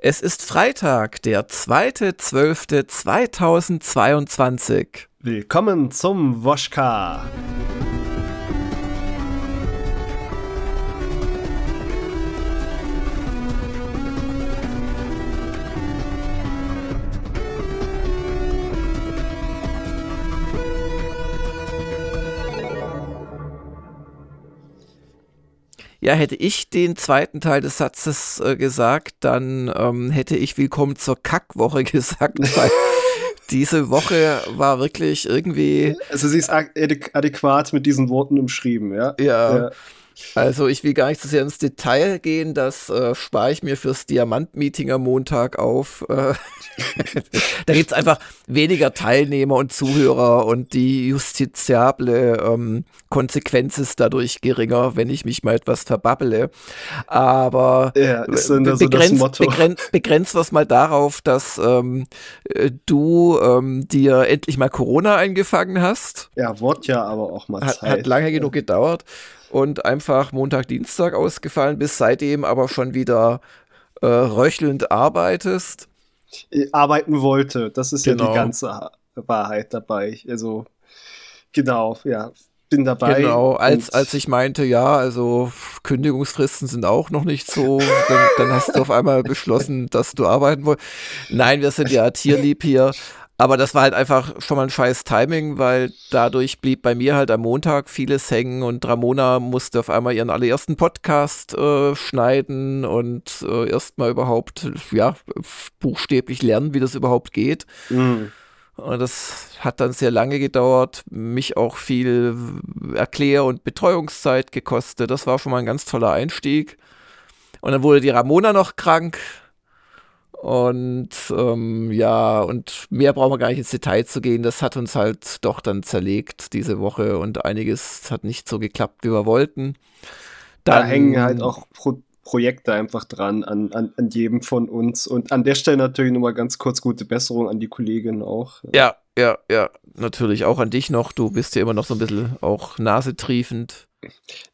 Es ist Freitag, der 2.12.2022. Willkommen zum Woschka. Ja, hätte ich den zweiten Teil des Satzes äh, gesagt, dann ähm, hätte ich Willkommen zur Kackwoche gesagt, weil diese Woche war wirklich irgendwie. Also sie ist adäquat mit diesen Worten umschrieben, ja? Ja. ja. Also ich will gar nicht so sehr ins Detail gehen, das äh, spare ich mir fürs Diamant-Meeting am Montag auf. Äh, da gibt's einfach weniger Teilnehmer und Zuhörer und die justiziable ähm, Konsequenz ist dadurch geringer, wenn ich mich mal etwas verbabbele. Aber ja, ist das begrenzt, so begrenzt, begrenzt was mal darauf, dass ähm, äh, du ähm, dir endlich mal Corona eingefangen hast. Ja, Wort ja aber auch mal Zeit. Hat, hat lange genug gedauert und einfach Montag, Dienstag ausgefallen bist, seitdem aber schon wieder äh, röchelnd arbeitest. Äh, arbeiten wollte, das ist genau. ja die genau. ganze Wahrheit dabei. Also, genau, ja, bin dabei. Genau, als, als ich meinte, ja, also Kündigungsfristen sind auch noch nicht so, dann, dann hast du auf einmal beschlossen, dass du arbeiten wolltest. Nein, wir sind ja tierlieb hier. Aber das war halt einfach schon mal ein scheiß Timing, weil dadurch blieb bei mir halt am Montag vieles hängen und Ramona musste auf einmal ihren allerersten Podcast äh, schneiden und äh, erstmal überhaupt, ja, buchstäblich lernen, wie das überhaupt geht. Mhm. Und das hat dann sehr lange gedauert, mich auch viel Erklär- und Betreuungszeit gekostet. Das war schon mal ein ganz toller Einstieg. Und dann wurde die Ramona noch krank und ähm, ja, und mehr brauchen wir gar nicht ins Detail zu gehen. Das hat uns halt doch dann zerlegt diese Woche und einiges hat nicht so geklappt, wie wir wollten. Dann, da hängen halt auch Pro Projekte einfach dran an, an, an jedem von uns. Und an der Stelle natürlich nochmal ganz kurz gute Besserung an die Kollegin auch. Ja, ja, ja, natürlich auch an dich noch. Du bist ja immer noch so ein bisschen auch nasetriefend.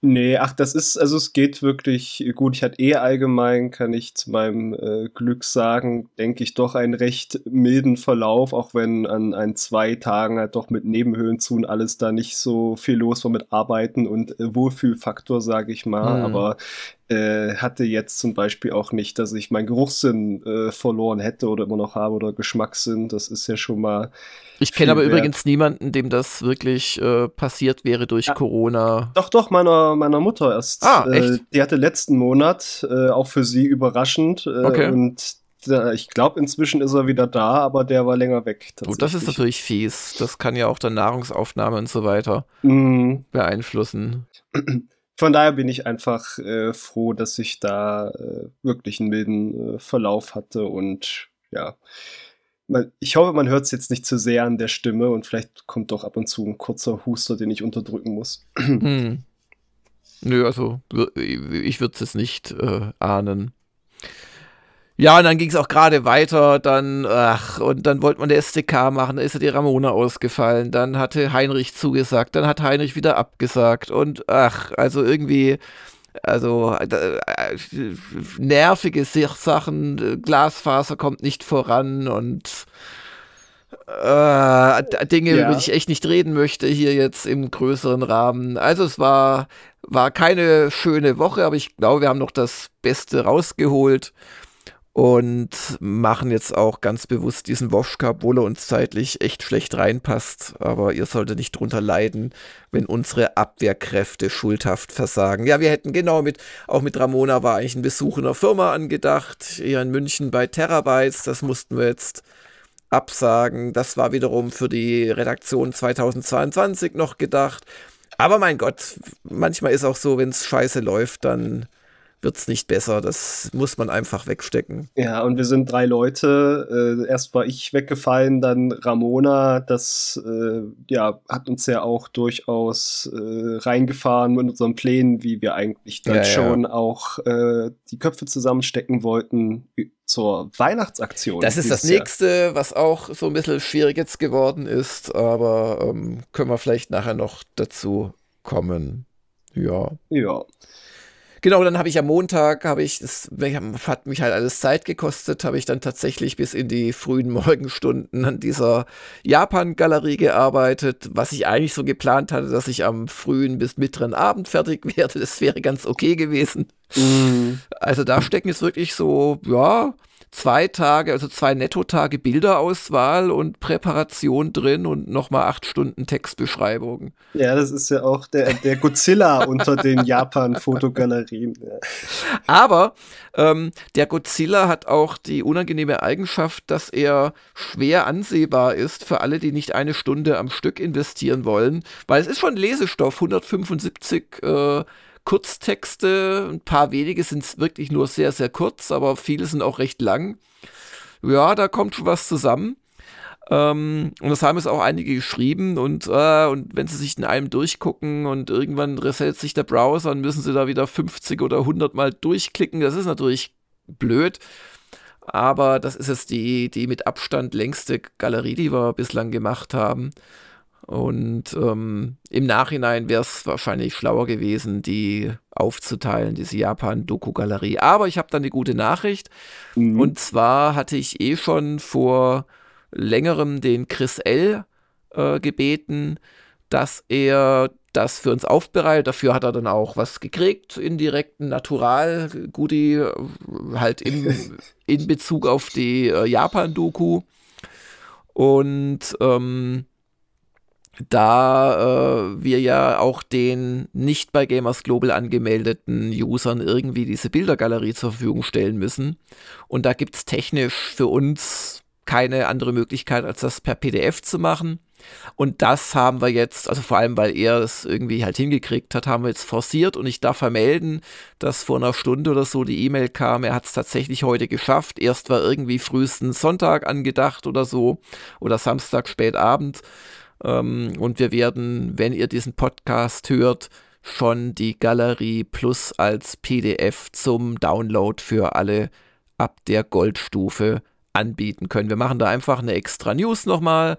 Nee, ach, das ist, also es geht wirklich gut. Ich hatte eh allgemein, kann ich zu meinem äh, Glück sagen, denke ich doch einen recht milden Verlauf, auch wenn an ein zwei Tagen halt doch mit Nebenhöhen zu und alles da nicht so viel los war mit Arbeiten und äh, Wohlfühlfaktor, sage ich mal. Mhm. Aber äh, hatte jetzt zum Beispiel auch nicht, dass ich meinen Geruchssinn äh, verloren hätte oder immer noch habe oder Geschmackssinn. Das ist ja schon mal. Ich kenne aber wert. übrigens niemanden, dem das wirklich äh, passiert wäre durch ja. Corona. Doch, doch, meiner, meiner Mutter erst. Ah, echt? Äh, die hatte letzten Monat, äh, auch für sie überraschend. Okay. Und ich glaube, inzwischen ist er wieder da, aber der war länger weg. Gut, das ist natürlich fies. Das kann ja auch dann Nahrungsaufnahme und so weiter mm. beeinflussen. von daher bin ich einfach äh, froh, dass ich da äh, wirklich einen milden äh, Verlauf hatte und ja. Man, ich hoffe, man hört es jetzt nicht zu sehr an der Stimme und vielleicht kommt doch ab und zu ein kurzer Huster, den ich unterdrücken muss. Hm. Nö, also ich würde es nicht äh, ahnen. Ja, und dann ging es auch gerade weiter, dann, ach, und dann wollte man der SDK machen, da ist ja die Ramona ausgefallen, dann hatte Heinrich zugesagt, dann hat Heinrich wieder abgesagt und ach, also irgendwie, also äh, nervige Sachen, Glasfaser kommt nicht voran und äh, Dinge, ja. über die ich echt nicht reden möchte, hier jetzt im größeren Rahmen. Also es war, war keine schöne Woche, aber ich glaube, wir haben noch das Beste rausgeholt und machen jetzt auch ganz bewusst diesen Woschka, obwohl er uns zeitlich echt schlecht reinpasst. Aber ihr solltet nicht drunter leiden, wenn unsere Abwehrkräfte schuldhaft versagen. Ja, wir hätten genau mit, auch mit Ramona war eigentlich ein Besuch in der Firma angedacht, hier in München bei Terabytes. Das mussten wir jetzt absagen. Das war wiederum für die Redaktion 2022 noch gedacht. Aber mein Gott, manchmal ist auch so, wenn es scheiße läuft, dann wird es nicht besser. Das muss man einfach wegstecken. Ja, und wir sind drei Leute. Äh, erst war ich weggefallen, dann Ramona. Das äh, ja, hat uns ja auch durchaus äh, reingefahren mit unseren Plänen, wie wir eigentlich dann ja, schon ja. auch äh, die Köpfe zusammenstecken wollten zur Weihnachtsaktion. Das ist das nächste, Jahr. was auch so ein bisschen schwierig jetzt geworden ist, aber ähm, können wir vielleicht nachher noch dazu kommen. Ja. Ja. Genau, dann habe ich am Montag, habe ich, das hat mich halt alles Zeit gekostet, habe ich dann tatsächlich bis in die frühen Morgenstunden an dieser Japan-Galerie gearbeitet, was ich eigentlich so geplant hatte, dass ich am frühen bis mittleren Abend fertig werde. Das wäre ganz okay gewesen. Mhm. Also da stecken jetzt wirklich so, ja, zwei Tage, also zwei Nettotage Bilderauswahl und Präparation drin und nochmal acht Stunden Textbeschreibung. Ja, das ist ja auch der, der Godzilla unter den Japan-Fotogalerien. Ja. Aber ähm, der Godzilla hat auch die unangenehme Eigenschaft, dass er schwer ansehbar ist für alle, die nicht eine Stunde am Stück investieren wollen, weil es ist schon Lesestoff, 175 äh, Kurztexte, ein paar wenige sind wirklich nur sehr, sehr kurz, aber viele sind auch recht lang. Ja, da kommt schon was zusammen. Ähm, und das haben es auch einige geschrieben und, äh, und wenn sie sich in einem durchgucken und irgendwann resettet sich der Browser, dann müssen sie da wieder 50 oder 100 Mal durchklicken. Das ist natürlich blöd. Aber das ist jetzt die, die mit Abstand längste Galerie, die wir bislang gemacht haben. Und ähm, im Nachhinein wäre es wahrscheinlich schlauer gewesen, die aufzuteilen, diese Japan-Doku-Galerie. Aber ich habe dann eine gute Nachricht. Mhm. Und zwar hatte ich eh schon vor längerem den Chris L. Äh, gebeten, dass er das für uns aufbereitet. Dafür hat er dann auch was gekriegt, indirekten Natural-Goodie, äh, halt in, in Bezug auf die äh, Japan-Doku. Und ähm, da äh, wir ja auch den nicht bei Gamers Global angemeldeten Usern irgendwie diese Bildergalerie zur Verfügung stellen müssen. Und da gibt es technisch für uns keine andere Möglichkeit, als das per PDF zu machen. Und das haben wir jetzt, also vor allem, weil er es irgendwie halt hingekriegt hat, haben wir jetzt forciert und ich darf vermelden, dass vor einer Stunde oder so die E-Mail kam, er hat es tatsächlich heute geschafft. Erst war irgendwie frühestens Sonntag angedacht oder so oder Samstag spät Abend. Ähm, und wir werden, wenn ihr diesen Podcast hört, schon die Galerie Plus als PDF zum Download für alle ab der Goldstufe anbieten können. Wir machen da einfach eine extra News nochmal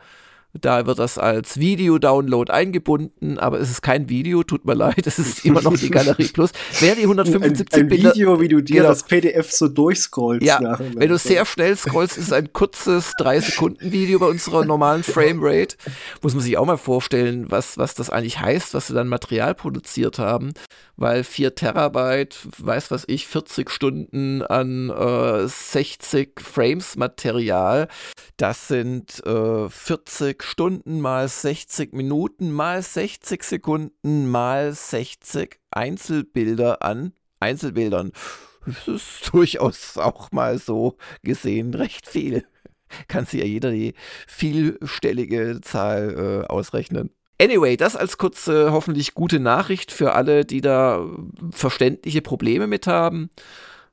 da wird das als Video-Download eingebunden, aber es ist kein Video, tut mir leid, es ist immer noch die Galerie Plus. Wer die 175 ein, ein Bilder, Video, wie du dir genau, das PDF so durchscrollst. Ja, wenn du sehr schnell scrollst, ist es ein kurzes 3-Sekunden-Video bei unserer normalen Framerate. Muss man sich auch mal vorstellen, was, was das eigentlich heißt, was wir dann Material produziert haben, weil 4 Terabyte, weiß was ich, 40 Stunden an äh, 60 Frames Material, das sind äh, 40 Stunden mal 60 Minuten mal 60 Sekunden mal 60 Einzelbilder an Einzelbildern. Das ist durchaus auch mal so gesehen recht viel. Kann sich ja jeder die vielstellige Zahl äh, ausrechnen. Anyway, das als kurze, hoffentlich gute Nachricht für alle, die da verständliche Probleme mit haben.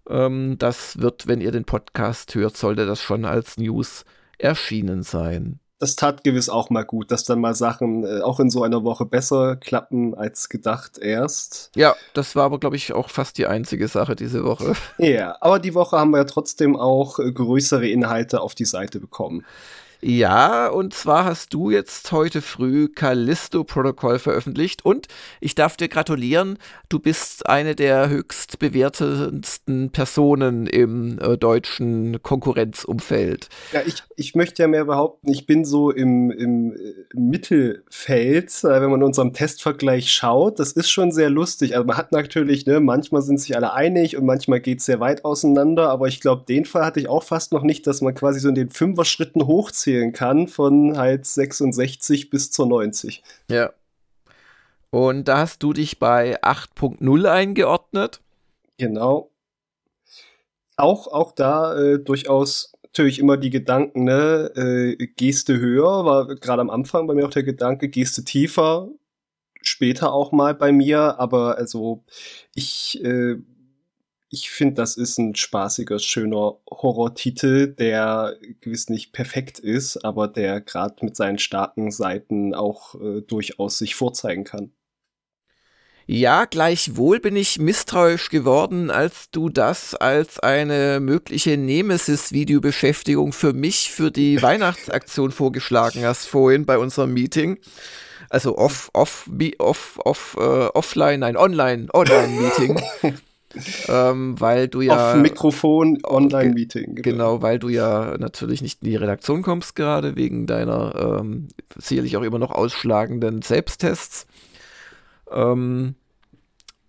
Ähm, das wird, wenn ihr den Podcast hört, sollte das schon als News erschienen sein das tat gewiss auch mal gut, dass dann mal Sachen äh, auch in so einer Woche besser klappen als gedacht erst. Ja, das war aber, glaube ich, auch fast die einzige Sache diese Woche. Ja, aber die Woche haben wir ja trotzdem auch äh, größere Inhalte auf die Seite bekommen. Ja, und zwar hast du jetzt heute früh Callisto-Protokoll veröffentlicht und ich darf dir gratulieren, du bist eine der höchst bewertetsten Personen im äh, deutschen Konkurrenzumfeld. Ja, ich, ich möchte ja mehr behaupten, ich bin so im, im, im äh, Mittelfeld, äh, wenn man unserem Testvergleich schaut. Das ist schon sehr lustig. Also man hat natürlich, ne, manchmal sind sich alle einig und manchmal geht es sehr weit auseinander, aber ich glaube, den Fall hatte ich auch fast noch nicht, dass man quasi so in den Fünfer-Schritten hochzieht zählen kann, von halt 66 bis zur 90. Ja. Und da hast du dich bei 8.0 eingeordnet. Genau. Auch, auch da äh, durchaus natürlich immer die Gedanken, ne, äh, Geste höher, war gerade am Anfang bei mir auch der Gedanke, Geste tiefer, später auch mal bei mir, aber also ich äh, ich finde, das ist ein spaßiger, schöner Horrortitel, der gewiss nicht perfekt ist, aber der gerade mit seinen starken Seiten auch äh, durchaus sich vorzeigen kann. Ja, gleichwohl bin ich misstrauisch geworden, als du das als eine mögliche Nemesis-Videobeschäftigung für mich für die Weihnachtsaktion vorgeschlagen hast vorhin bei unserem Meeting. Also off, off, off, off, äh, offline, nein, online, online Meeting. ähm, weil du ja. Auf Mikrofon, Online-Meeting. Genau. genau. weil du ja natürlich nicht in die Redaktion kommst, gerade wegen deiner ähm, sicherlich auch immer noch ausschlagenden Selbsttests. Ähm,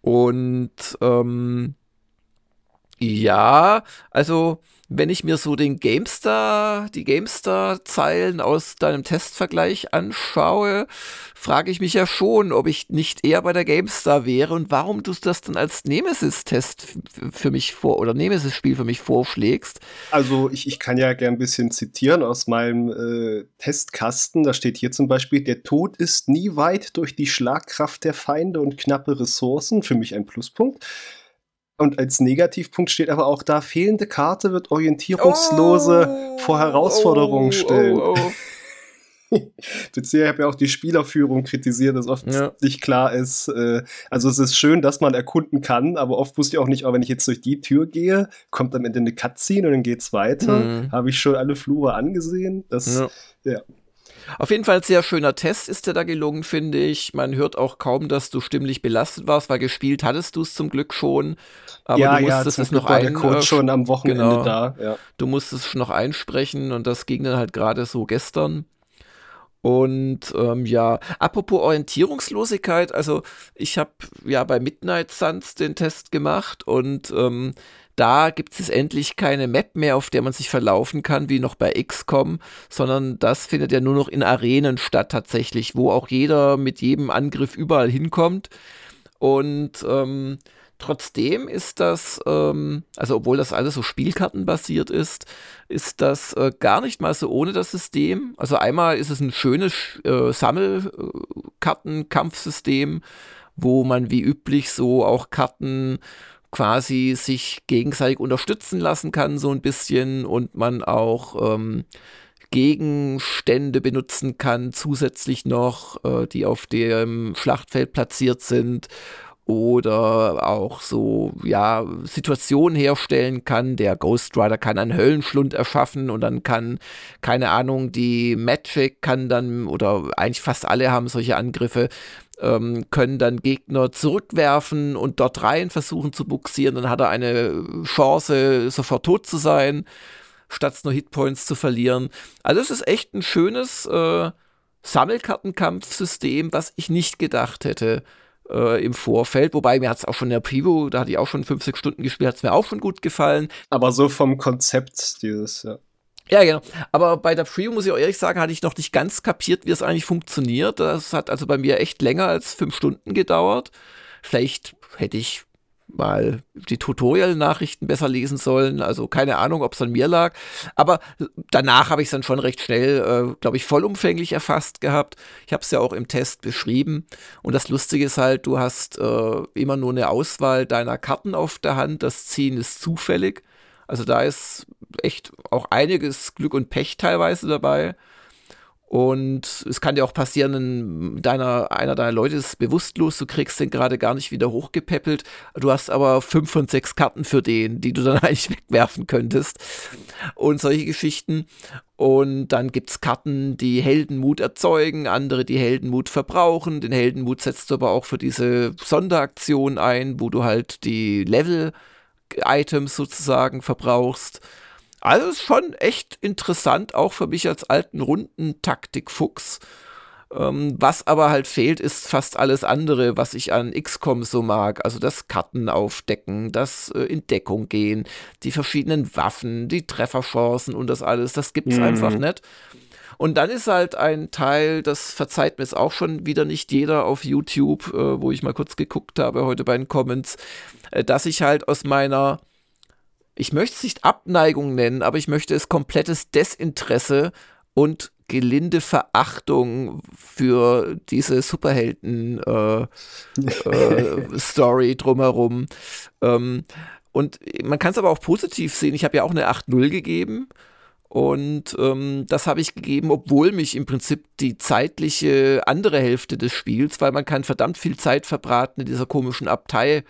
und ähm, ja, also wenn ich mir so den GameStar, die GameStar-Zeilen aus deinem Testvergleich anschaue, frage ich mich ja schon, ob ich nicht eher bei der GameStar wäre und warum du das dann als Nemesis-Test für mich vor oder Nemesis-Spiel für mich vorschlägst. Also ich, ich kann ja gern ein bisschen zitieren aus meinem äh, Testkasten. Da steht hier zum Beispiel, der Tod ist nie weit durch die Schlagkraft der Feinde und knappe Ressourcen. Für mich ein Pluspunkt. Und als Negativpunkt steht aber auch da, fehlende Karte wird orientierungslose oh, vor Herausforderungen oh, stellen. Oh, oh. Beziehungsweise ich habe ja auch die Spielerführung kritisiert, dass oft ja. nicht klar ist. Äh, also es ist schön, dass man erkunden kann, aber oft wusste ich auch nicht, oh, wenn ich jetzt durch die Tür gehe, kommt am Ende eine Cutscene und dann geht's weiter. Mhm. Habe ich schon alle Flure angesehen. Das, ja. ja. Auf jeden Fall ein sehr schöner Test ist der da gelungen, finde ich. Man hört auch kaum, dass du stimmlich belastet warst, weil gespielt hattest du es zum Glück schon. Aber ja, du musstest ja, es noch ein, äh, schon am Wochenende genau, da. Ja. Du musstest es noch einsprechen und das ging dann halt gerade so gestern. Und ähm, ja, apropos Orientierungslosigkeit, also ich habe ja bei Midnight Suns den Test gemacht und ähm, da gibt es endlich keine Map mehr, auf der man sich verlaufen kann, wie noch bei XCOM, sondern das findet ja nur noch in Arenen statt tatsächlich, wo auch jeder mit jedem Angriff überall hinkommt. Und ähm, Trotzdem ist das, ähm, also obwohl das alles so spielkartenbasiert ist, ist das äh, gar nicht mal so ohne das System. Also einmal ist es ein schönes äh, Sammelkartenkampfsystem, wo man wie üblich so auch Karten quasi sich gegenseitig unterstützen lassen kann, so ein bisschen, und man auch ähm, Gegenstände benutzen kann, zusätzlich noch, äh, die auf dem Schlachtfeld platziert sind oder auch so, ja, Situationen herstellen kann. Der Ghost Rider kann einen Höllenschlund erschaffen und dann kann, keine Ahnung, die Magic kann dann, oder eigentlich fast alle haben solche Angriffe, ähm, können dann Gegner zurückwerfen und dort rein versuchen zu buxieren. Dann hat er eine Chance, sofort tot zu sein, statt nur Hitpoints zu verlieren. Also es ist echt ein schönes äh, Sammelkartenkampfsystem, was ich nicht gedacht hätte äh, im Vorfeld. Wobei mir hat es auch schon in der Preview, da hatte ich auch schon 50 Stunden gespielt, hat es mir auch schon gut gefallen. Aber so vom Konzept dieses, ja. Ja, genau. Aber bei der Preview muss ich auch ehrlich sagen, hatte ich noch nicht ganz kapiert, wie es eigentlich funktioniert. Das hat also bei mir echt länger als fünf Stunden gedauert. Vielleicht hätte ich mal die Tutorial-Nachrichten besser lesen sollen. Also keine Ahnung, ob es an mir lag. Aber danach habe ich es dann schon recht schnell, äh, glaube ich, vollumfänglich erfasst gehabt. Ich habe es ja auch im Test beschrieben. Und das Lustige ist halt, du hast äh, immer nur eine Auswahl deiner Karten auf der Hand. Das Ziehen ist zufällig. Also da ist echt auch einiges Glück und Pech teilweise dabei. Und es kann dir auch passieren, deiner, einer deiner Leute ist bewusstlos, du kriegst den gerade gar nicht wieder hochgepäppelt. Du hast aber fünf von sechs Karten für den, die du dann eigentlich wegwerfen könntest. Und solche Geschichten. Und dann gibt es Karten, die Heldenmut erzeugen, andere, die Heldenmut verbrauchen. Den Heldenmut setzt du aber auch für diese Sonderaktion ein, wo du halt die Level-Items sozusagen verbrauchst. Also ist schon echt interessant, auch für mich als alten Rundentaktikfuchs. Ähm, was aber halt fehlt, ist fast alles andere, was ich an XCOM so mag. Also das Karten aufdecken, das äh, in Deckung gehen, die verschiedenen Waffen, die Trefferchancen und das alles. Das gibt's mhm. einfach nicht. Und dann ist halt ein Teil, das verzeiht mir jetzt auch schon wieder nicht jeder auf YouTube, äh, wo ich mal kurz geguckt habe heute bei den Comments, äh, dass ich halt aus meiner ich möchte es nicht Abneigung nennen, aber ich möchte es komplettes Desinteresse und gelinde Verachtung für diese Superhelden-Story äh, äh, drumherum. Ähm, und man kann es aber auch positiv sehen. Ich habe ja auch eine 8-0 gegeben. Und ähm, das habe ich gegeben, obwohl mich im Prinzip die zeitliche andere Hälfte des Spiels, weil man kann verdammt viel Zeit verbraten in dieser komischen Abtei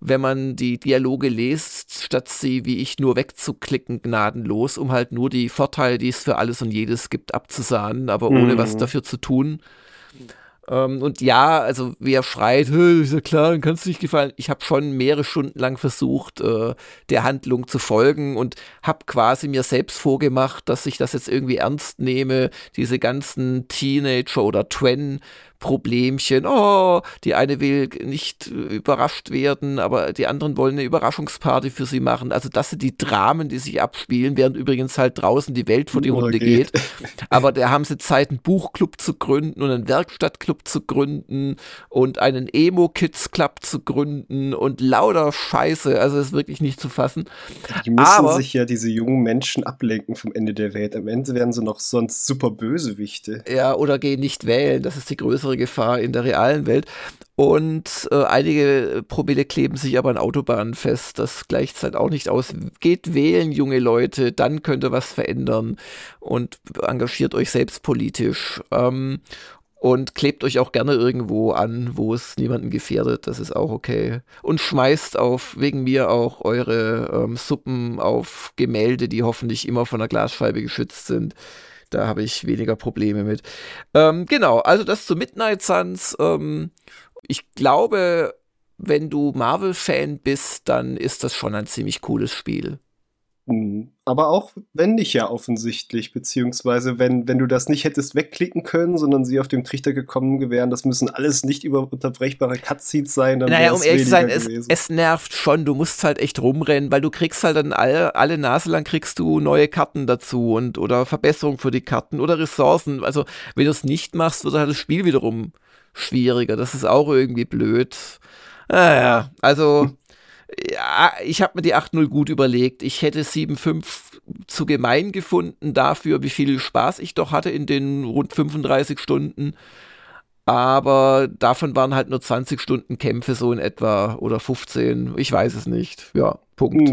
wenn man die Dialoge liest, statt sie wie ich nur wegzuklicken, gnadenlos, um halt nur die Vorteile, die es für alles und jedes gibt, abzusahnen, aber ohne mhm. was dafür zu tun. Ähm, und ja, also wer schreit, ist ja klar, dann kannst du nicht gefallen. Ich habe schon mehrere Stunden lang versucht, äh, der Handlung zu folgen und habe quasi mir selbst vorgemacht, dass ich das jetzt irgendwie ernst nehme, diese ganzen Teenager oder Twen Problemchen. Oh, die eine will nicht überrascht werden, aber die anderen wollen eine Überraschungsparty für sie machen. Also das sind die Dramen, die sich abspielen, während übrigens halt draußen die Welt vor die geht. geht. Aber da haben sie Zeit, einen Buchclub zu gründen und einen Werkstattclub zu gründen und einen Emo-Kids-Club zu gründen und lauter Scheiße. Also das ist wirklich nicht zu fassen. Die müssen aber, sich ja diese jungen Menschen ablenken vom Ende der Welt. Am Ende werden sie noch sonst super Bösewichte. Ja, oder gehen nicht wählen. Das ist die größere größere Gefahr in der realen Welt. Und äh, einige Promille kleben sich aber an Autobahnen fest. Das gleicht halt auch nicht aus. Geht wählen, junge Leute, dann könnt ihr was verändern und engagiert euch selbst politisch. Ähm, und klebt euch auch gerne irgendwo an, wo es niemanden gefährdet. Das ist auch okay. Und schmeißt auf, wegen mir auch eure ähm, Suppen auf Gemälde, die hoffentlich immer von einer Glasscheibe geschützt sind. Da habe ich weniger Probleme mit. Ähm, genau, also das zu Midnight Suns. Ähm, ich glaube, wenn du Marvel-Fan bist, dann ist das schon ein ziemlich cooles Spiel. Mhm. Aber auch wenn nicht ja offensichtlich, beziehungsweise wenn, wenn du das nicht hättest wegklicken können, sondern sie auf dem Trichter gekommen wären, das müssen alles nicht über unterbrechbare Cutscenes sein. Dann naja, um ehrlich zu sein, es, es, nervt schon, du musst halt echt rumrennen, weil du kriegst halt dann alle, alle Nase lang kriegst du neue Karten dazu und oder Verbesserungen für die Karten oder Ressourcen. Also wenn du es nicht machst, wird halt das Spiel wiederum schwieriger. Das ist auch irgendwie blöd. Naja, also ja, ich habe mir die 8-0 gut überlegt. Ich hätte 7-5 zu gemein gefunden dafür, wie viel Spaß ich doch hatte in den rund 35 Stunden. Aber davon waren halt nur 20 Stunden Kämpfe so in etwa oder 15. Ich weiß es nicht. Ja, Punkt.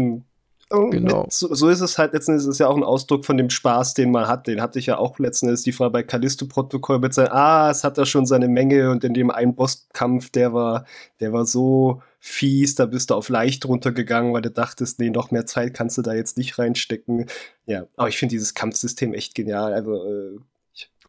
Hm. Genau. So, so, ist es halt letzten Endes ist ja auch ein Ausdruck von dem Spaß, den man hat. Den hatte ich ja auch letzten Endes die Frage bei Callisto-Protokoll mit sein, ah, es hat da schon seine Menge und in dem einen Bosskampf, der war, der war so fies, da bist du auf leicht runtergegangen, weil du dachtest, nee, noch mehr Zeit kannst du da jetzt nicht reinstecken. Ja, aber ich finde dieses Kampfsystem echt genial. Also, äh,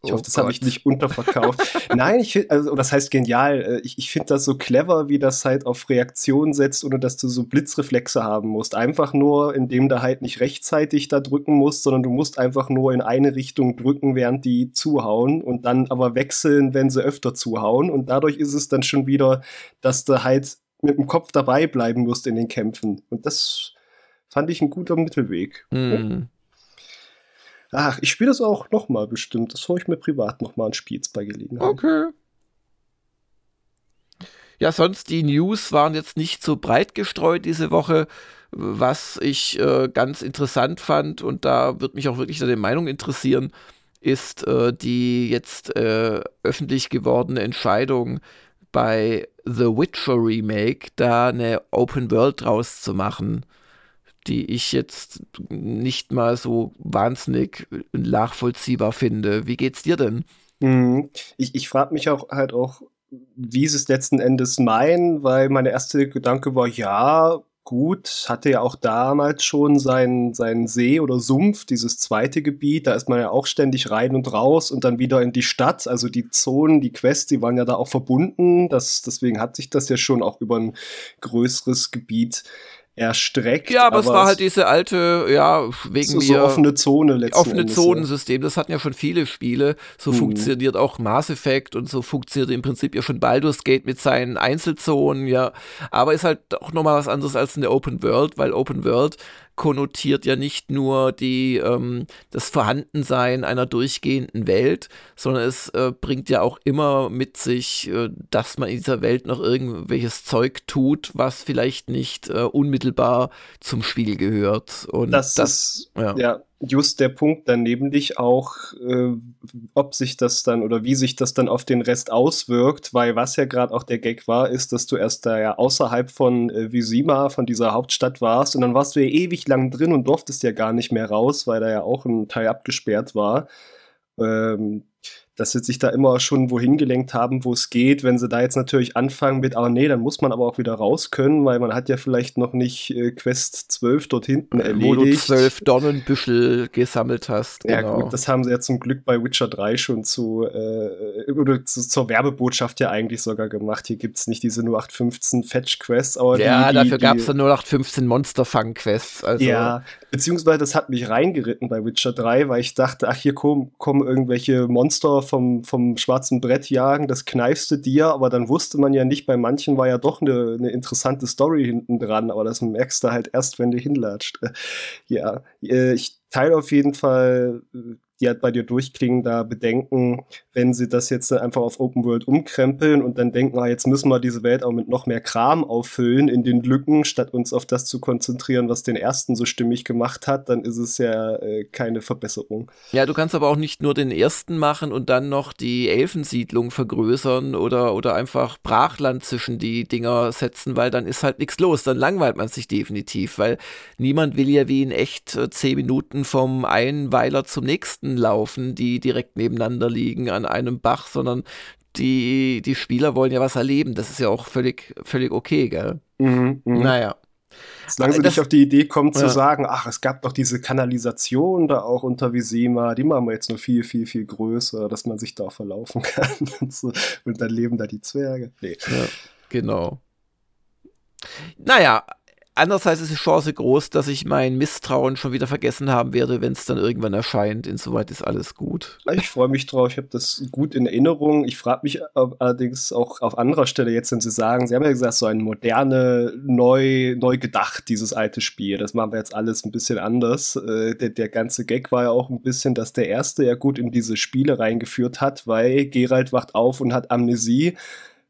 ich hoffe, oh das habe ich nicht unterverkauft. Nein, ich finde, also das heißt genial. Äh, ich, ich finde das so clever, wie das halt auf Reaktion setzt, ohne dass du so Blitzreflexe haben musst. Einfach nur, indem du halt nicht rechtzeitig da drücken musst, sondern du musst einfach nur in eine Richtung drücken, während die zuhauen und dann aber wechseln, wenn sie öfter zuhauen. Und dadurch ist es dann schon wieder, dass du halt mit dem Kopf dabei bleiben musst in den Kämpfen. Und das fand ich ein guter Mittelweg. Mm. Ach, ich spiele das auch nochmal bestimmt. Das hole ich mir privat nochmal an Spiels bei Gelegenheit. Okay. Ja, sonst die News waren jetzt nicht so breit gestreut diese Woche, was ich äh, ganz interessant fand und da wird mich auch wirklich deine Meinung interessieren, ist äh, die jetzt äh, öffentlich gewordene Entscheidung bei The Witcher Remake da eine Open World draus zu machen die ich jetzt nicht mal so wahnsinnig nachvollziehbar finde. Wie geht's dir denn? Mhm. Ich, ich frage mich auch halt auch, wie sie es letzten Endes meinen, weil meine erste Gedanke war, ja, gut, hatte ja auch damals schon seinen, seinen See oder Sumpf, dieses zweite Gebiet, da ist man ja auch ständig rein und raus und dann wieder in die Stadt, also die Zonen, die Quests, die waren ja da auch verbunden, das, deswegen hat sich das ja schon auch über ein größeres Gebiet erstreckt. Ja, aber, aber es war halt diese alte, ja, wegen so, mir. So offene Zone letztendlich. Offene Zonensystem, das hatten ja schon viele Spiele. So hm. funktioniert auch Mass Effect und so funktioniert im Prinzip ja schon Baldur's Gate mit seinen Einzelzonen, ja. Aber ist halt auch nochmal was anderes als eine Open World, weil Open World konnotiert ja nicht nur die, ähm, das Vorhandensein einer durchgehenden Welt, sondern es äh, bringt ja auch immer mit sich, äh, dass man in dieser Welt noch irgendwelches Zeug tut, was vielleicht nicht äh, unmittelbar zum Spiel gehört. Und das, das ist, ja. ja just der Punkt dann dich auch, äh, ob sich das dann oder wie sich das dann auf den Rest auswirkt, weil was ja gerade auch der Gag war, ist, dass du erst da ja außerhalb von äh, Visima, von dieser Hauptstadt warst und dann warst du ja ewig lang drin und durftest ja gar nicht mehr raus, weil da ja auch ein Teil abgesperrt war. Ähm, dass sie sich da immer schon wohin gelenkt haben, wo es geht. Wenn sie da jetzt natürlich anfangen mit, aber nee, dann muss man aber auch wieder raus können, weil man hat ja vielleicht noch nicht äh, Quest 12 dort hinten erledigt. Wo du 12 Dornenbüschel gesammelt hast. Genau. Ja gut, das haben sie ja zum Glück bei Witcher 3 schon zu, äh, oder zu, zur Werbebotschaft ja eigentlich sogar gemacht. Hier gibt es nicht diese 0815 Fetch-Quests. Ja, die, dafür gab es dann 0815 Monster-Fang-Quests. Also. Ja, beziehungsweise das hat mich reingeritten bei Witcher 3, weil ich dachte, ach, hier kommen, kommen irgendwelche Monster vom, vom schwarzen Brett jagen, das kneifste dir, aber dann wusste man ja nicht, bei manchen war ja doch eine, eine interessante Story hinten dran, aber das merkst du halt erst, wenn du hinlatscht. Ja, äh, ich teile auf jeden Fall äh, die halt bei dir durchklingen, da bedenken, wenn sie das jetzt einfach auf Open World umkrempeln und dann denken, ah, jetzt müssen wir diese Welt auch mit noch mehr Kram auffüllen in den Lücken, statt uns auf das zu konzentrieren, was den ersten so stimmig gemacht hat, dann ist es ja äh, keine Verbesserung. Ja, du kannst aber auch nicht nur den ersten machen und dann noch die Elfensiedlung vergrößern oder, oder einfach Brachland zwischen die Dinger setzen, weil dann ist halt nichts los, dann langweilt man sich definitiv, weil niemand will ja wie in echt äh, zehn Minuten vom einen Weiler zum nächsten Pisten laufen, die direkt nebeneinander liegen an einem Bach, sondern die, die Spieler wollen ja was erleben. Das ist ja auch völlig, völlig okay, gell? Mhm, mh. Naja. Solange sie nicht auf die Idee kommt ja. zu sagen, ach, es gab doch diese Kanalisation da auch unter Visima, die machen wir jetzt nur viel, viel, viel größer, dass man sich da verlaufen kann und, so. und dann leben da die Zwerge. Nee. Ja, genau. Naja, Andererseits ist die Chance groß, dass ich mein Misstrauen schon wieder vergessen haben werde, wenn es dann irgendwann erscheint. Insoweit ist alles gut. Ich freue mich drauf. Ich habe das gut in Erinnerung. Ich frage mich allerdings auch auf anderer Stelle jetzt, wenn Sie sagen, Sie haben ja gesagt, so ein moderne, neu, neu gedacht, dieses alte Spiel. Das machen wir jetzt alles ein bisschen anders. Äh, der, der ganze Gag war ja auch ein bisschen, dass der erste ja gut in diese Spiele reingeführt hat, weil Gerald wacht auf und hat Amnesie.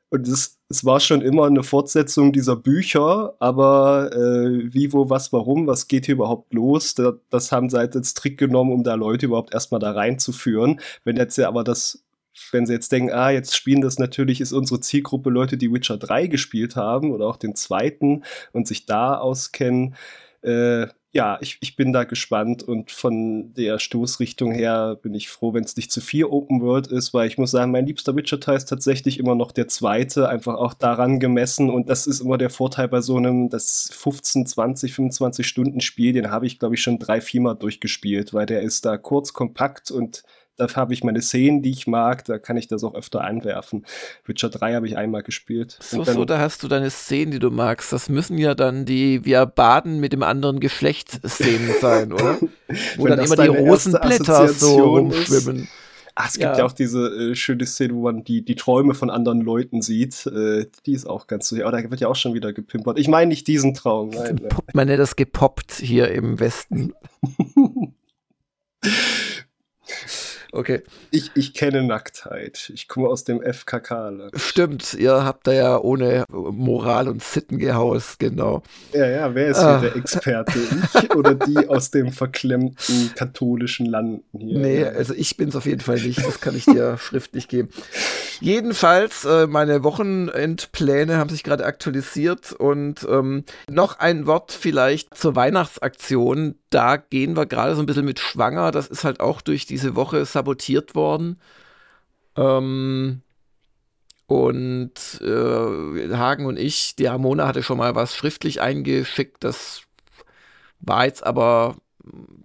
Und es es war schon immer eine Fortsetzung dieser Bücher, aber äh, wie, wo, was, warum, was geht hier überhaupt los, da, das haben sie halt als Trick genommen, um da Leute überhaupt erstmal da reinzuführen. Wenn jetzt ja aber das, wenn sie jetzt denken, ah, jetzt spielen das natürlich, ist unsere Zielgruppe Leute, die Witcher 3 gespielt haben oder auch den zweiten und sich da auskennen, äh, ja, ich, ich bin da gespannt und von der Stoßrichtung her bin ich froh, wenn es nicht zu viel Open World ist, weil ich muss sagen, mein liebster Witcher-Teil ist tatsächlich immer noch der zweite, einfach auch daran gemessen und das ist immer der Vorteil bei so einem, das 15, 20, 25 Stunden Spiel, den habe ich glaube ich schon drei, viermal durchgespielt, weil der ist da kurz, kompakt und da habe ich meine Szenen, die ich mag, da kann ich das auch öfter einwerfen. Witcher 3 habe ich einmal gespielt. So, so, da hast du deine Szenen, die du magst. Das müssen ja dann die Wir baden mit dem anderen Geschlecht Szenen sein, oder? Wo dann immer die Rosenblätter so rumschwimmen. Ist. Ach, es gibt ja, ja auch diese äh, schöne Szene, wo man die, die Träume von anderen Leuten sieht. Äh, die ist auch ganz so. Aber da wird ja auch schon wieder gepimpert. Ich meine nicht diesen Traum. Nein, Man nennt das gepoppt hier im Westen. Okay. Ich, ich kenne Nacktheit. Ich komme aus dem FKK. -Land. Stimmt, ihr habt da ja ohne Moral und Sitten gehaust, genau. Ja, ja, wer ist ah. hier der Experte? Ich oder die aus dem verklemmten katholischen Landen hier? Nee, also ich bin es auf jeden Fall nicht. Das kann ich dir schriftlich geben. Jedenfalls, äh, meine Wochenendpläne haben sich gerade aktualisiert und ähm, noch ein Wort vielleicht zur Weihnachtsaktion. Da gehen wir gerade so ein bisschen mit schwanger. Das ist halt auch durch diese Woche sabotiert worden. Ähm, und äh, Hagen und ich, die Ramona hatte schon mal was schriftlich eingeschickt. Das war jetzt aber,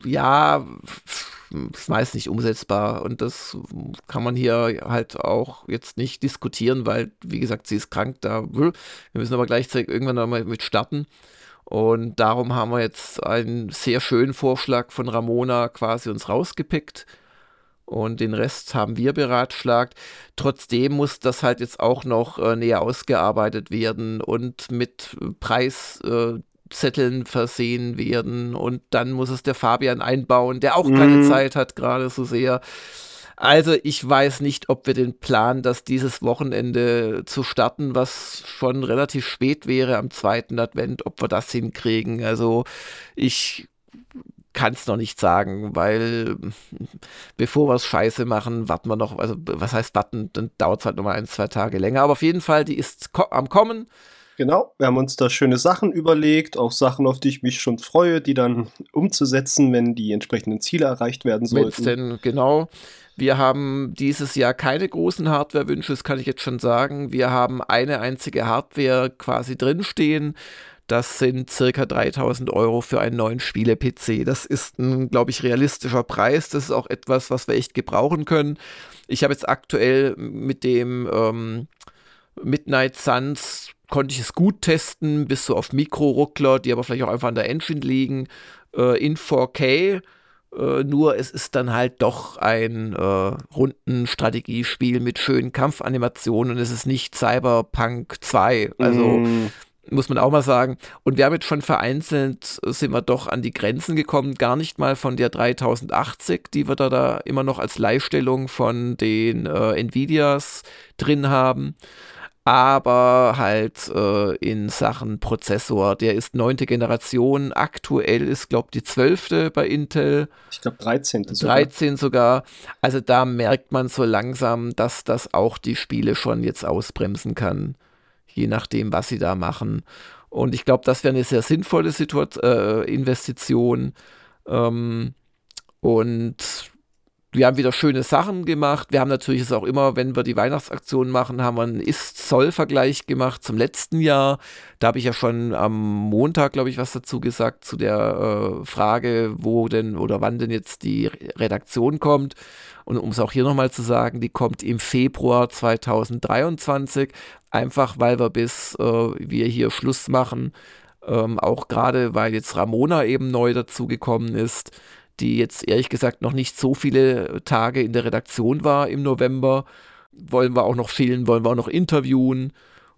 ja, ist meist nicht umsetzbar. Und das kann man hier halt auch jetzt nicht diskutieren, weil, wie gesagt, sie ist krank. Da, wir müssen aber gleichzeitig irgendwann nochmal mit starten. Und darum haben wir jetzt einen sehr schönen Vorschlag von Ramona quasi uns rausgepickt. Und den Rest haben wir beratschlagt. Trotzdem muss das halt jetzt auch noch äh, näher ausgearbeitet werden und mit Preis. Äh, versehen werden und dann muss es der Fabian einbauen, der auch keine mhm. Zeit hat gerade so sehr. Also ich weiß nicht, ob wir den Plan, das dieses Wochenende zu starten, was schon relativ spät wäre am zweiten Advent, ob wir das hinkriegen. Also ich kann es noch nicht sagen, weil bevor wir es scheiße machen, warten wir noch, also was heißt warten, dann dauert es halt nochmal ein, zwei Tage länger. Aber auf jeden Fall, die ist am Kommen. Genau, wir haben uns da schöne Sachen überlegt, auch Sachen, auf die ich mich schon freue, die dann umzusetzen, wenn die entsprechenden Ziele erreicht werden sollten. Denn, genau. Wir haben dieses Jahr keine großen Hardware-Wünsche, das kann ich jetzt schon sagen. Wir haben eine einzige Hardware quasi drinstehen. Das sind circa 3000 Euro für einen neuen Spiele-PC. Das ist ein, glaube ich, realistischer Preis. Das ist auch etwas, was wir echt gebrauchen können. Ich habe jetzt aktuell mit dem ähm, Midnight Suns konnte ich es gut testen, bis so auf Mikro-Ruckler, die aber vielleicht auch einfach an der Engine liegen, äh, in 4K. Äh, nur es ist dann halt doch ein äh, Rundenstrategiespiel mit schönen Kampfanimationen und es ist nicht Cyberpunk 2. Also mm. muss man auch mal sagen. Und wir haben jetzt schon vereinzelt, sind wir doch an die Grenzen gekommen, gar nicht mal von der 3080, die wir da, da immer noch als Leihstellung von den äh, Nvidias drin haben aber halt äh, in Sachen Prozessor. Der ist neunte Generation, aktuell ist, glaube ich, die zwölfte bei Intel. Ich glaube 13. Sogar. 13 sogar. Also da merkt man so langsam, dass das auch die Spiele schon jetzt ausbremsen kann, je nachdem, was sie da machen. Und ich glaube, das wäre eine sehr sinnvolle Situation, äh, Investition. Ähm, und wir haben wieder schöne Sachen gemacht. Wir haben natürlich es auch immer, wenn wir die Weihnachtsaktion machen, haben wir einen Ist-Zoll-Vergleich gemacht zum letzten Jahr. Da habe ich ja schon am Montag, glaube ich, was dazu gesagt, zu der äh, Frage, wo denn oder wann denn jetzt die Redaktion kommt. Und um es auch hier nochmal zu sagen, die kommt im Februar 2023, einfach weil wir bis äh, wir hier Schluss machen, ähm, auch gerade weil jetzt Ramona eben neu dazugekommen ist, die jetzt ehrlich gesagt noch nicht so viele Tage in der Redaktion war im November. Wollen wir auch noch fehlen, wollen wir auch noch interviewen.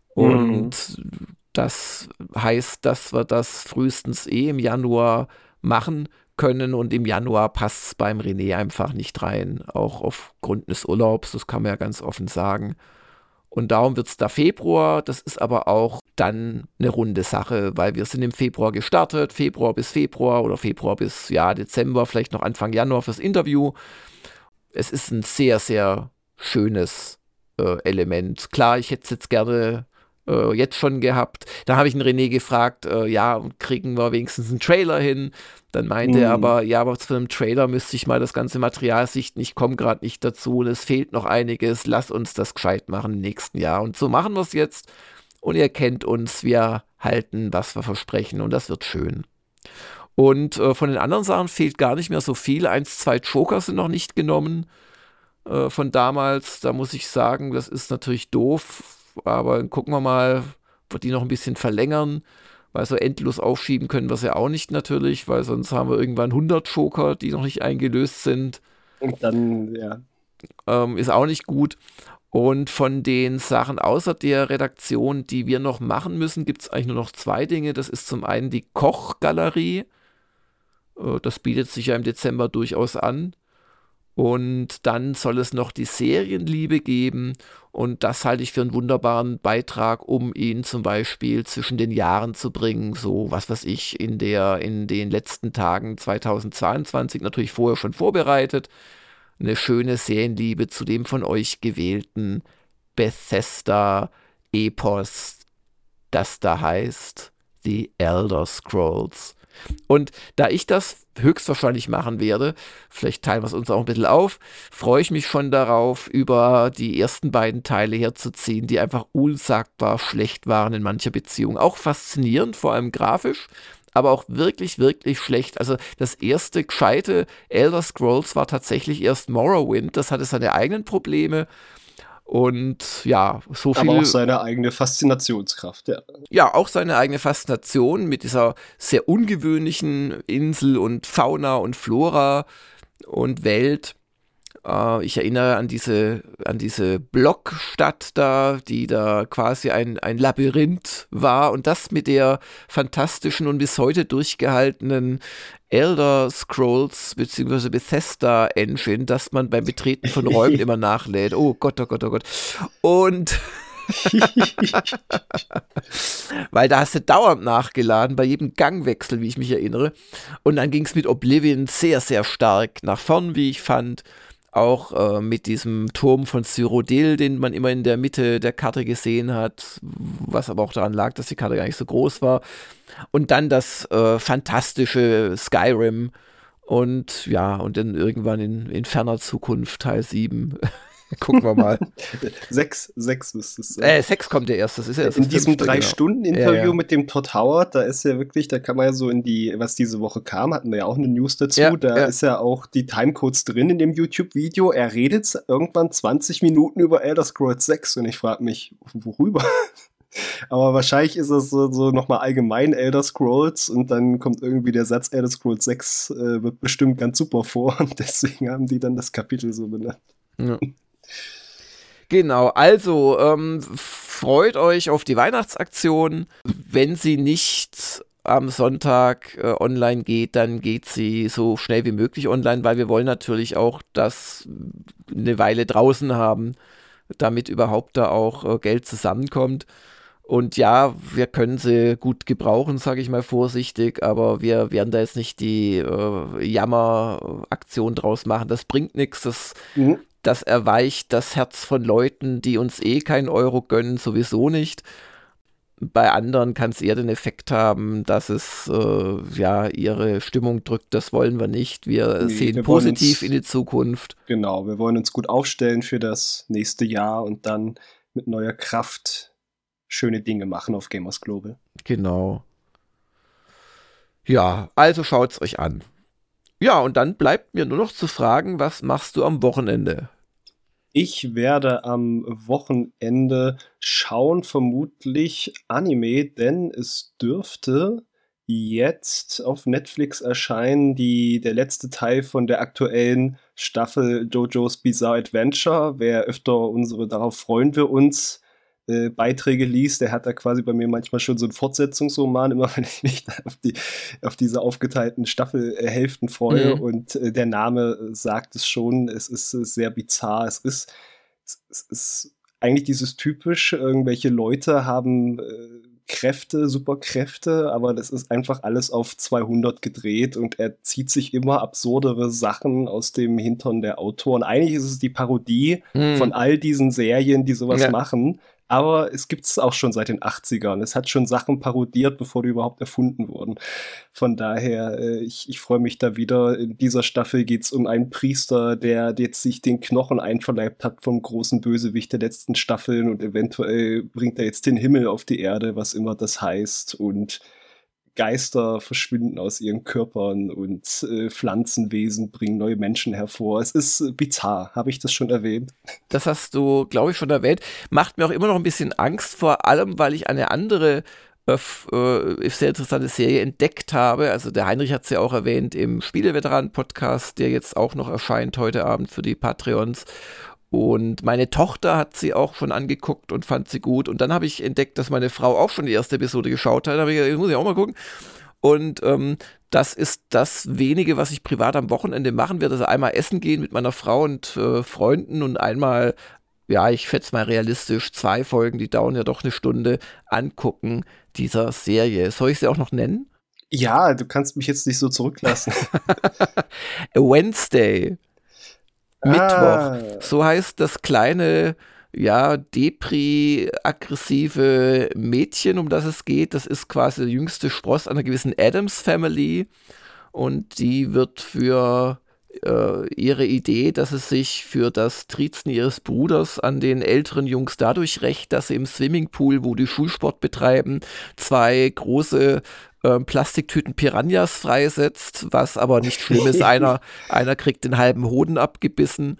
Und mhm. das heißt, dass wir das frühestens eh im Januar machen können und im Januar passt es beim René einfach nicht rein, auch aufgrund des Urlaubs, das kann man ja ganz offen sagen. Und darum wird es da Februar. Das ist aber auch dann eine runde Sache, weil wir sind im Februar gestartet, Februar bis Februar oder Februar bis ja, Dezember, vielleicht noch Anfang Januar fürs Interview. Es ist ein sehr, sehr schönes äh, Element. Klar, ich hätte es jetzt gerne äh, jetzt schon gehabt. Da habe ich einen René gefragt, äh, ja, kriegen wir wenigstens einen Trailer hin? Dann meinte mhm. er aber, ja, aber zu einem Trailer müsste ich mal das ganze Material sichten. Ich komme gerade nicht dazu und es fehlt noch einiges. Lass uns das gescheit machen im nächsten Jahr. Und so machen wir es jetzt. Und ihr kennt uns, wir halten, was wir versprechen und das wird schön. Und äh, von den anderen Sachen fehlt gar nicht mehr so viel. Eins, zwei Joker sind noch nicht genommen äh, von damals. Da muss ich sagen, das ist natürlich doof aber gucken wir mal, wird die noch ein bisschen verlängern, weil so endlos aufschieben können wir es ja auch nicht natürlich, weil sonst haben wir irgendwann 100 Joker, die noch nicht eingelöst sind. Und dann, ja. Ähm, ist auch nicht gut. Und von den Sachen außer der Redaktion, die wir noch machen müssen, gibt es eigentlich nur noch zwei Dinge. Das ist zum einen die Kochgalerie. Äh, das bietet sich ja im Dezember durchaus an. Und dann soll es noch die Serienliebe geben. Und das halte ich für einen wunderbaren Beitrag, um ihn zum Beispiel zwischen den Jahren zu bringen. So, was weiß ich, in, der, in den letzten Tagen 2022 natürlich vorher schon vorbereitet. Eine schöne Serienliebe zu dem von euch gewählten Bethesda-Epos, das da heißt The Elder Scrolls. Und da ich das höchstwahrscheinlich machen werde, vielleicht teilen wir es uns auch ein bisschen auf, freue ich mich schon darauf, über die ersten beiden Teile herzuziehen, die einfach unsagbar schlecht waren in mancher Beziehung. Auch faszinierend, vor allem grafisch, aber auch wirklich, wirklich schlecht. Also das erste gescheite Elder Scrolls war tatsächlich erst Morrowind, das hatte seine eigenen Probleme und ja, so viel. Aber auch seine eigene Faszinationskraft, ja. Ja, auch seine eigene Faszination mit dieser sehr ungewöhnlichen Insel und Fauna und Flora und Welt. Äh, ich erinnere an diese, an diese Blockstadt da, die da quasi ein, ein Labyrinth war und das mit der fantastischen und bis heute durchgehaltenen Elder Scrolls bzw. Bethesda Engine, dass man beim Betreten von Räumen immer nachlädt. Oh Gott, oh Gott, oh Gott. Und Weil da hast du dauernd nachgeladen, bei jedem Gangwechsel, wie ich mich erinnere. Und dann ging es mit Oblivion sehr, sehr stark nach vorn, wie ich fand. Auch äh, mit diesem Turm von Cyrodiil, den man immer in der Mitte der Karte gesehen hat, was aber auch daran lag, dass die Karte gar nicht so groß war. Und dann das äh, fantastische Skyrim und ja, und dann irgendwann in, in ferner Zukunft Teil 7. Gucken wir mal. sechs, sechs müsste es sein. Äh, sechs kommt der erst. Das ist ja in diesem drei genau. Ja, ja. mit dem Todd Howard, da ist ja wirklich, da kann man ja so in die, was diese Woche kam, hatten wir ja auch eine News dazu. Ja, da ist ja auch die Timecodes drin in dem YouTube-Video. Er redet irgendwann 20 Minuten über Elder Scrolls 6 und ich frage mich, worüber? Aber wahrscheinlich ist es so, so nochmal allgemein Elder Scrolls und dann kommt irgendwie der Satz Elder Scrolls 6 äh, wird bestimmt ganz super vor und deswegen haben die dann das Kapitel so benannt. Ja. Genau, also ähm, freut euch auf die Weihnachtsaktion. Wenn sie nicht am Sonntag äh, online geht, dann geht sie so schnell wie möglich online, weil wir wollen natürlich auch das eine Weile draußen haben, damit überhaupt da auch äh, Geld zusammenkommt. Und ja, wir können sie gut gebrauchen, sage ich mal vorsichtig, aber wir werden da jetzt nicht die äh, Jammeraktion draus machen. Das bringt nichts. Das mhm das erweicht das Herz von Leuten, die uns eh keinen Euro gönnen, sowieso nicht. Bei anderen kann es eher den Effekt haben, dass es äh, ja ihre Stimmung drückt. Das wollen wir nicht. Wir nee, sehen wir positiv uns, in die Zukunft. Genau, wir wollen uns gut aufstellen für das nächste Jahr und dann mit neuer Kraft schöne Dinge machen auf Gamers Global. Genau. Ja, also schaut's euch an. Ja, und dann bleibt mir nur noch zu fragen, was machst du am Wochenende? Ich werde am Wochenende schauen, vermutlich Anime, denn es dürfte jetzt auf Netflix erscheinen, die, der letzte Teil von der aktuellen Staffel JoJo's Bizarre Adventure. Wer öfter unsere Darauf freuen wir uns äh, Beiträge liest, der hat da quasi bei mir manchmal schon so einen Fortsetzungsroman, immer wenn ich mich auf, die, auf diese aufgeteilten Staffelhälften freue. Mhm. Und äh, der Name sagt es schon, es ist äh, sehr bizarr. Es ist, es, ist eigentlich dieses typisch, irgendwelche Leute haben äh, Kräfte, Superkräfte, aber das ist einfach alles auf 200 gedreht und er zieht sich immer absurdere Sachen aus dem Hintern der Autoren. Eigentlich ist es die Parodie mm. von all diesen Serien, die sowas ja. machen, aber es gibt es auch schon seit den 80ern. Es hat schon Sachen parodiert, bevor die überhaupt erfunden wurden. Von daher, äh, ich, ich freue mich da wieder. In dieser Staffel geht es um einen Priester, der jetzt sich den Knochen einverleibt hat vom großen Bösewicht der letzten Staffeln und eventuell bringt er jetzt den Himmel auf die Erde, was immer das heißt. Und Geister verschwinden aus ihren Körpern und äh, Pflanzenwesen bringen neue Menschen hervor. Es ist äh, bizarr, habe ich das schon erwähnt? Das hast du, glaube ich, schon erwähnt. Macht mir auch immer noch ein bisschen Angst, vor allem, weil ich eine andere äh, äh sehr interessante Serie entdeckt habe. Also der Heinrich hat es ja auch erwähnt im Spieleveteranen-Podcast, der jetzt auch noch erscheint heute Abend für die Patreons. Und meine Tochter hat sie auch schon angeguckt und fand sie gut. Und dann habe ich entdeckt, dass meine Frau auch schon die erste Episode geschaut hat. Da habe ich gesagt, muss ich auch mal gucken. Und ähm, das ist das wenige, was ich privat am Wochenende machen werde. Also einmal essen gehen mit meiner Frau und äh, Freunden und einmal, ja, ich schätze mal realistisch, zwei Folgen, die dauern ja doch eine Stunde, angucken dieser Serie. Soll ich sie auch noch nennen? Ja, du kannst mich jetzt nicht so zurücklassen. Wednesday. Ah. Mittwoch. So heißt das kleine, ja, depri-aggressive Mädchen, um das es geht. Das ist quasi der jüngste Spross einer gewissen Adams Family. Und die wird für äh, ihre Idee, dass es sich für das Trizen ihres Bruders an den älteren Jungs dadurch rächt, dass sie im Swimmingpool, wo die Schulsport betreiben, zwei große ähm, Plastiktüten Piranhas freisetzt, was aber nicht schlimm ist. einer, einer kriegt den halben Hoden abgebissen.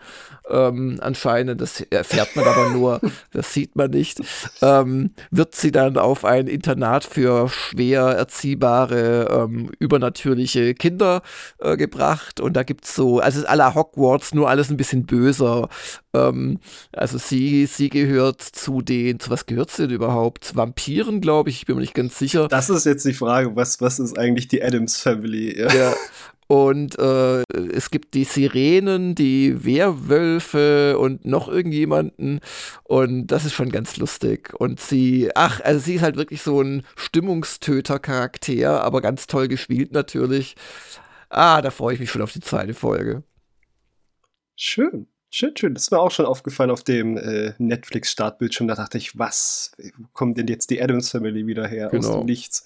Ähm, anscheinend, das erfährt man aber nur, das sieht man nicht. Ähm, wird sie dann auf ein Internat für schwer erziehbare, ähm, übernatürliche Kinder äh, gebracht. Und da gibt es so, also à la Hogwarts, nur alles ein bisschen böser. Ähm, also sie, sie gehört zu den, zu was gehört sie denn überhaupt? Vampiren, glaube ich, ich bin mir nicht ganz sicher. Das ist jetzt die Frage, was, was ist eigentlich die Adams Family? Ja. ja. Und äh, es gibt die Sirenen, die Werwölfe und noch irgendjemanden. Und das ist schon ganz lustig. Und sie, ach, also sie ist halt wirklich so ein Stimmungstöter-Charakter, aber ganz toll gespielt natürlich. Ah, da freue ich mich schon auf die zweite Folge. Schön. Schön, schön. Das ist mir auch schon aufgefallen auf dem äh, Netflix-Startbildschirm. Da dachte ich, was? Wo kommt denn jetzt die Adams Family wieder her? Genau. Aus dem Nichts.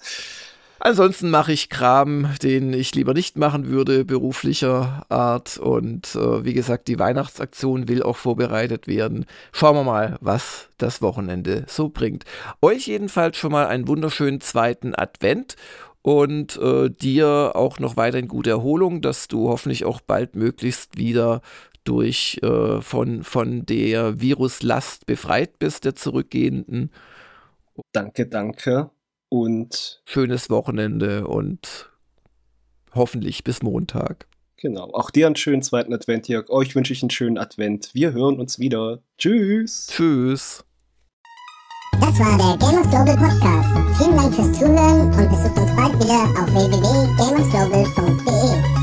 Ansonsten mache ich Kram, den ich lieber nicht machen würde, beruflicher Art. Und äh, wie gesagt, die Weihnachtsaktion will auch vorbereitet werden. Schauen wir mal, was das Wochenende so bringt. Euch jedenfalls schon mal einen wunderschönen zweiten Advent und äh, dir auch noch weiterhin gute Erholung, dass du hoffentlich auch bald möglichst wieder durch äh, von, von der Viruslast befreit bist, der zurückgehenden. Danke, danke und schönes Wochenende und hoffentlich bis Montag. Genau. Auch dir einen schönen zweiten Advent, Jörg. Euch wünsche ich einen schönen Advent. Wir hören uns wieder. Tschüss. Tschüss. Das war der Gamers Global Podcast. Vielen Dank fürs Zuhören und besucht uns bald wieder auf www.gamersglobal.de.